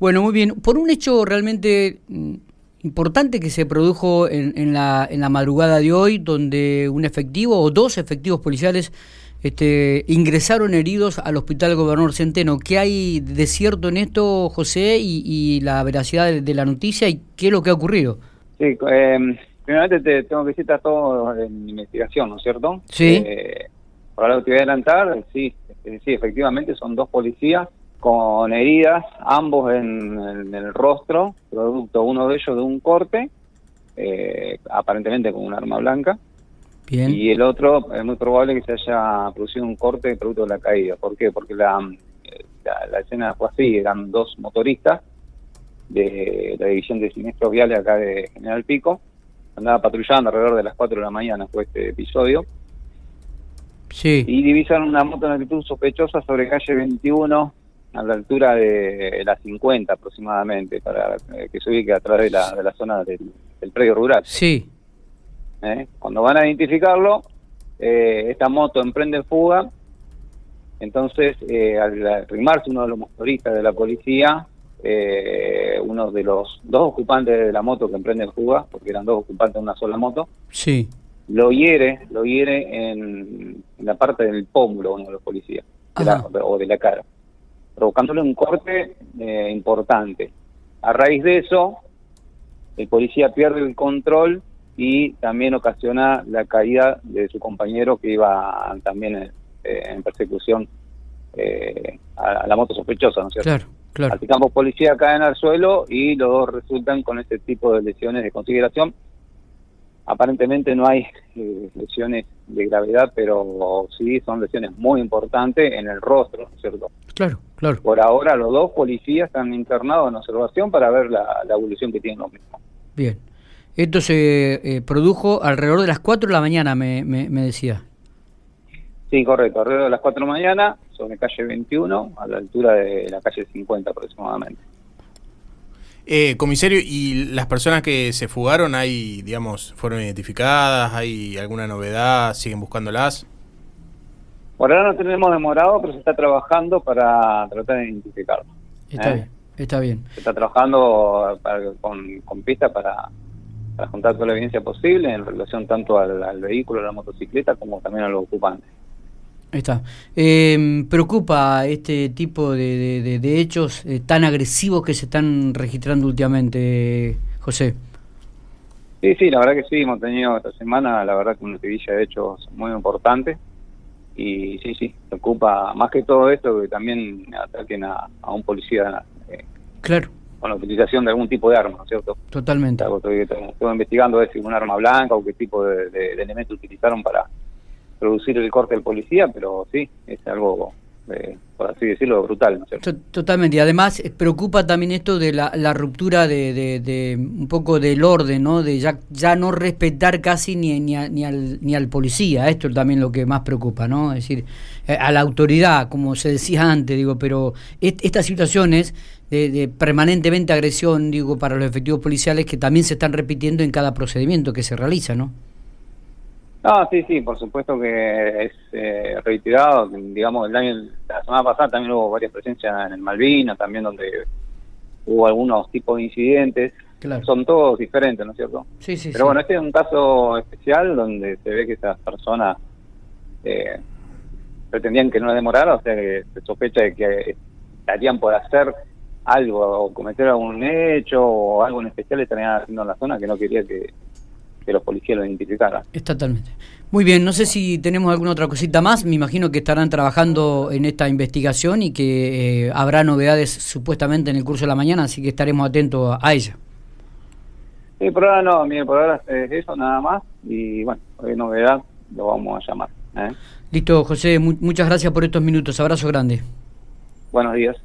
Bueno, muy bien. Por un hecho realmente mm, importante que se produjo en, en, la, en la madrugada de hoy, donde un efectivo o dos efectivos policiales este, ingresaron heridos al Hospital Gobernador Centeno. ¿Qué hay de cierto en esto, José, y, la veracidad de, la noticia y qué es lo que ha ocurrido? Sí, eh, primeramente te tengo que decir, está todo en investigación, ¿no es cierto? Sí. Eh, ahora te voy a adelantar, sí, sí, efectivamente son dos policías con heridas, ambos en, el rostro, producto uno de ellos de un corte, eh, aparentemente con un arma blanca, y el otro es muy probable que se haya producido un corte producto de la caída. ¿Por qué? Porque la, la, escena fue así, eran dos motoristas de la división de siniestros viales acá de General Pico, andaba patrullando alrededor de las 4 de la mañana fue este episodio. Sí. Y divisaron una moto en actitud sospechosa sobre calle 21 a la altura de la 50 aproximadamente, para eh, que se ubique a través de la, de la zona del, del predio rural. Sí. ¿eh? Cuando van a identificarlo, eh, esta moto emprende fuga, entonces eh, al arrimarse uno de los motoristas de la policía, uno de los dos ocupantes de la moto que emprende fuga, porque eran dos ocupantes de una sola moto, sí. lo hiere, lo hiere en, la parte del pómulo uno de los policías, o de la cara, provocándole un corte importante. A raíz de eso, el policía pierde el control y también ocasiona la caída de su compañero que iba también en, eh, persecución eh, a, la moto sospechosa, ¿no es cierto? Claro, claro. Así que ambos policías caen al suelo y los dos resultan con este tipo de lesiones de consideración. Aparentemente no hay eh, lesiones de gravedad, pero sí son lesiones muy importantes en el rostro, ¿no es cierto? Claro, claro. Por ahora los dos policías están internados en observación para ver la, la evolución que tienen los mismos. Bien. Esto se eh, produjo alrededor de las 4 de la mañana, me, me, decía. Sí, correcto, alrededor de las 4 de la mañana, sobre calle 21, a la altura de la calle 50 aproximadamente. Eh, comisario, ¿y las personas que se fugaron, hay, digamos, fueron identificadas? ¿Hay alguna novedad? ¿Siguen buscándolas? Por ahora no tenemos demorado, pero se está trabajando para tratar de identificarlo. Está ¿eh? bien, está bien. Se está trabajando con, con pistas para para juntar toda la evidencia posible en relación tanto al, vehículo, a la motocicleta, como también a los ocupantes. Está. Eh, ¿Preocupa este tipo de, de, hechos eh, tan agresivos que se están registrando últimamente, José? Sí, sí, la verdad que sí, hemos tenido esta semana, la verdad que una tirilla de hechos muy importante y sí, sí, preocupa más que todo esto que también ataquen a, a un policía. Eh, claro con la utilización de algún tipo de arma, ¿no es cierto? Totalmente. Estoy, investigando si un arma blanca o qué tipo de, de, elemento utilizaron para producir el corte del policía, pero sí, es algo, eh, por así decirlo, brutal. Totalmente, y además eh, preocupa también esto de la, la ruptura de, de, un poco del orden, ¿no? De ya, ya no respetar casi ni, ni, ni, al, ni al policía, esto es también lo que más preocupa, ¿no? Es decir, eh, a la autoridad, como se decía antes, digo, pero estas situaciones de, permanentemente agresión, digo, para los efectivos policiales que también se están repitiendo en cada procedimiento que se realiza, ¿no? No, sí, sí, por supuesto que es eh, reiterado. Digamos, el año, semana pasada también hubo varias presencias en el Malvinas, también donde hubo algunos tipos de incidentes. Son todos diferentes, ¿no es cierto? Sí, sí. Pero bueno, este es un caso especial donde se ve que esas personas eh, pretendían que no demorara, o sea que se sospecha de que estarían por hacer algo o cometer algún hecho o algo en especial estarían haciendo en la zona que no quería que, los policías lo identificaran. Totalmente. Muy bien, no sé si tenemos alguna otra cosita más, me imagino que estarán trabajando en esta investigación y que eh, habrá novedades supuestamente en el curso de la mañana, así que estaremos atentos a ella. Sí, por ahora no, mire, por ahora es eso nada más y bueno, hay novedad, lo vamos a llamar. ¿eh? Listo, José, muchas gracias por estos minutos, abrazo grande. Buenos días.